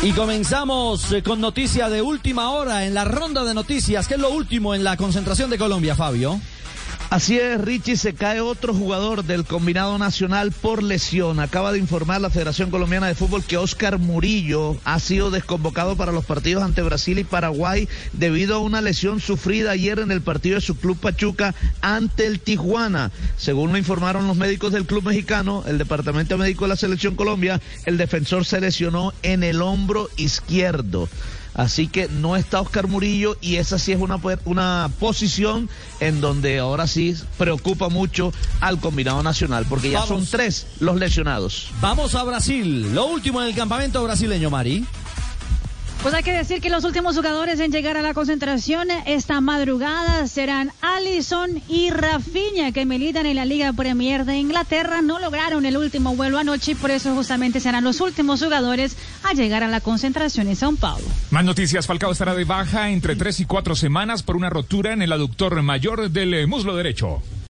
Y comenzamos eh, con noticia de última hora en la ronda de noticias. ¿Qué es lo último en la concentración de Colombia, Fabio? Así es, Richie, se cae otro jugador del combinado nacional por lesión. Acaba de informar la Federación Colombiana de Fútbol que Oscar Murillo ha sido desconvocado para los partidos ante Brasil y Paraguay debido a una lesión sufrida ayer en el partido de su club Pachuca ante el Tijuana. Según lo informaron los médicos del club mexicano, el Departamento Médico de la Selección Colombia, el defensor se lesionó en el hombro izquierdo. Así que no está Oscar Murillo y esa sí es una, una posición en donde ahora sí preocupa mucho al combinado nacional, porque ya son tres los lesionados. Vamos a Brasil, lo último en el campamento brasileño, Mari. Pues hay que decir que los últimos jugadores en llegar a la concentración esta madrugada serán Allison y Rafinha, que militan en la Liga Premier de Inglaterra. No lograron el último vuelo anoche y por eso justamente serán los últimos jugadores a llegar a la concentración en São Paulo. Más noticias, Falcao estará de baja entre tres y cuatro semanas por una rotura en el aductor mayor del muslo derecho.